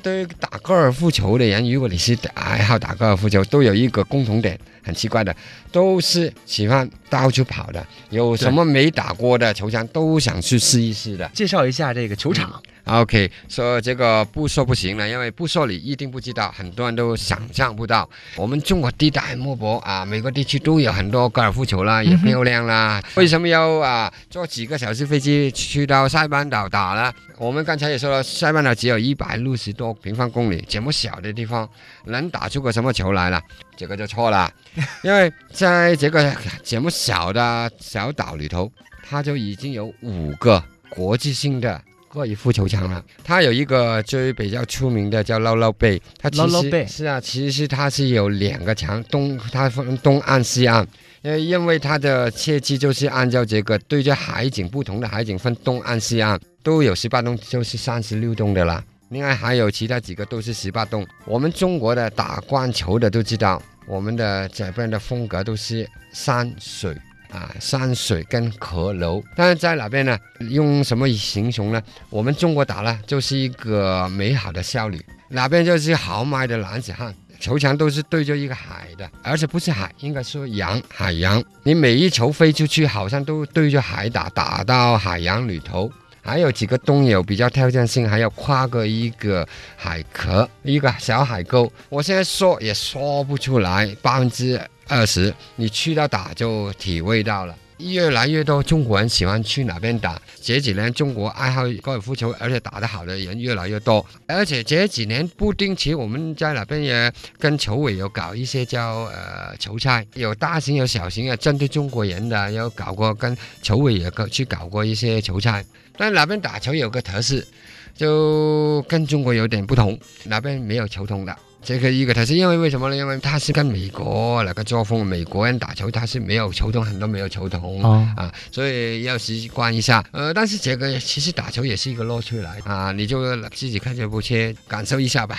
对于打高尔夫球的人，如果你是爱好打高尔夫球，都有一个共同点，很奇怪的，都是喜欢到处跑的。有什么没打过的球场，都想去试一试的。介绍一下这个球场。OK，说这个不说不行了，因为不说你一定不知道，很多人都想象不到。我们中国地大物博啊，每个地区都有很多高尔夫球啦，也漂亮啦。为什么要啊坐几个小时飞机去到塞班岛打呢？我们刚才也说了，塞班岛只有一百六十多平方公里，这么小的地方能打出个什么球来了？这个就错了，因为在这个这么小的小岛里头，它就已经有五个国际性的。高尔夫球场了，它有一个最比较出名的叫捞捞贝，它其捞捞贝实是啊，其实它是有两个墙，东它分东岸西岸，因为因为它的设计就是按照这个对着海景不同的海景分东岸西岸，都有十八栋，就是三十六栋的啦。另外还有其他几个都是十八栋。我们中国的打惯球的都知道，我们的这边的风格都是山水。啊，山水跟阁楼，但是在哪边呢？用什么形容呢？我们中国打呢，就是一个美好的少女，哪边就是豪迈的男子汉。球场都是对着一个海的，而且不是海，应该说洋海洋。你每一球飞出去，好像都对着海打，打到海洋。里头。还有几个洞有比较挑战性，还要跨过一个海壳，一个小海沟。我现在说也说不出来，百分之二十，你去到打就体会到了。越来越多中国人喜欢去哪边打。这几年中国爱好高尔夫球，而且打得好的人越来越多。而且这几年不定期，我们在哪边也跟球委有搞一些叫呃球赛，有大型有小型的，针对中国人的有搞过，跟球委也搞去搞过一些球赛。但哪边打球有个特色，就跟中国有点不同，哪边没有球童的。这个一个他是，因为为什么呢？因为他是跟美国那个作风，美国人打球他是没有球童，很多没有球童、哦啊，所以要习惯一下。呃，但是这个其实打球也是一个乐趣来啊，你就自己看这部车感受一下吧。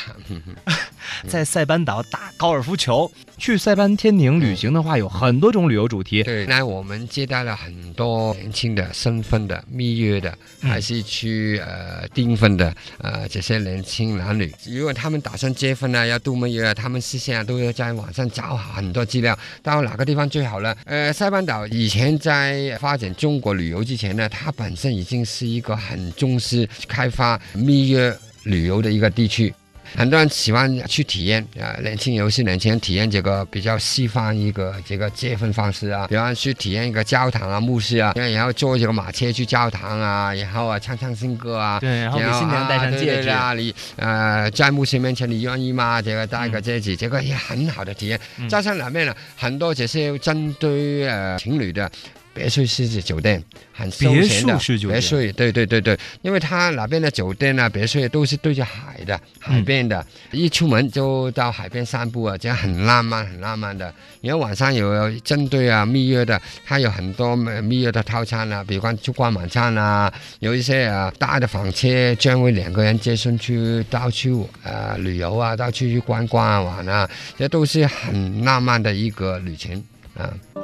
在塞班岛打高尔夫球，去塞班天宁旅行的话，有很多种旅游主题。对，那我们接待了很多年轻的、身份的、蜜月的，嗯还是去呃订婚的，呃这些年轻男女，如果他们打算结婚呢，要度蜜月啊，他们事先啊都要在网上找好很多资料，到哪个地方最好呢？呃，塞班岛以前在发展中国旅游之前呢，它本身已经是一个很重视开发蜜月旅游的一个地区。很多人喜欢去体验啊，年轻游戏年轻人体验这个比较西方一个这个结婚方式啊，比方去体验一个教堂啊、牧师啊，然后坐这个马车去教堂啊，然后啊唱唱新歌啊，对，然后给新娘戴上戒指。啊，你呃在牧师面前你愿意吗？这个戴个戒指，这个也很好的体验。嗯加上两面呢，很多这些针对呃情侣的。别墅式酒店很休闲的。别墅，对对对对，因为它那边的酒店啊、别墅都是对着海的，海边的，一出门就到海边散步啊，这样很浪漫，很浪漫的。然后晚上有针对啊蜜月的，它有很多呃蜜月的套餐啊，比方烛光晚餐啊，有一些啊大的房车，专为两个人接送去到处呃旅游啊，到处去观光啊玩啊，这都是很浪漫的一个旅程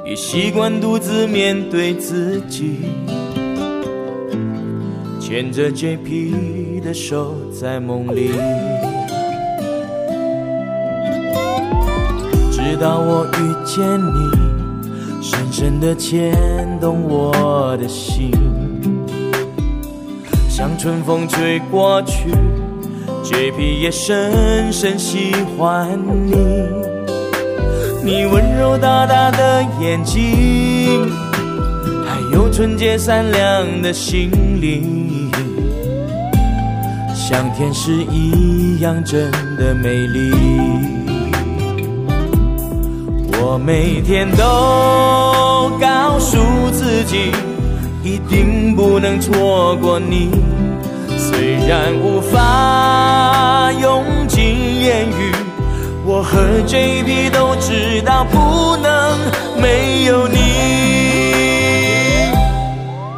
也习惯独自面对自己，牵着 JP 的手在梦里，直到我遇见你，深深的牵动我的心，像春风吹过去，JP 也深深喜欢你。你温柔大大的眼睛，还有纯洁善良的心灵，像天使一样真的美丽。我每天都告诉自己，一定不能错过你。虽然无法用尽言语。我和 jp 都知道不能没有你。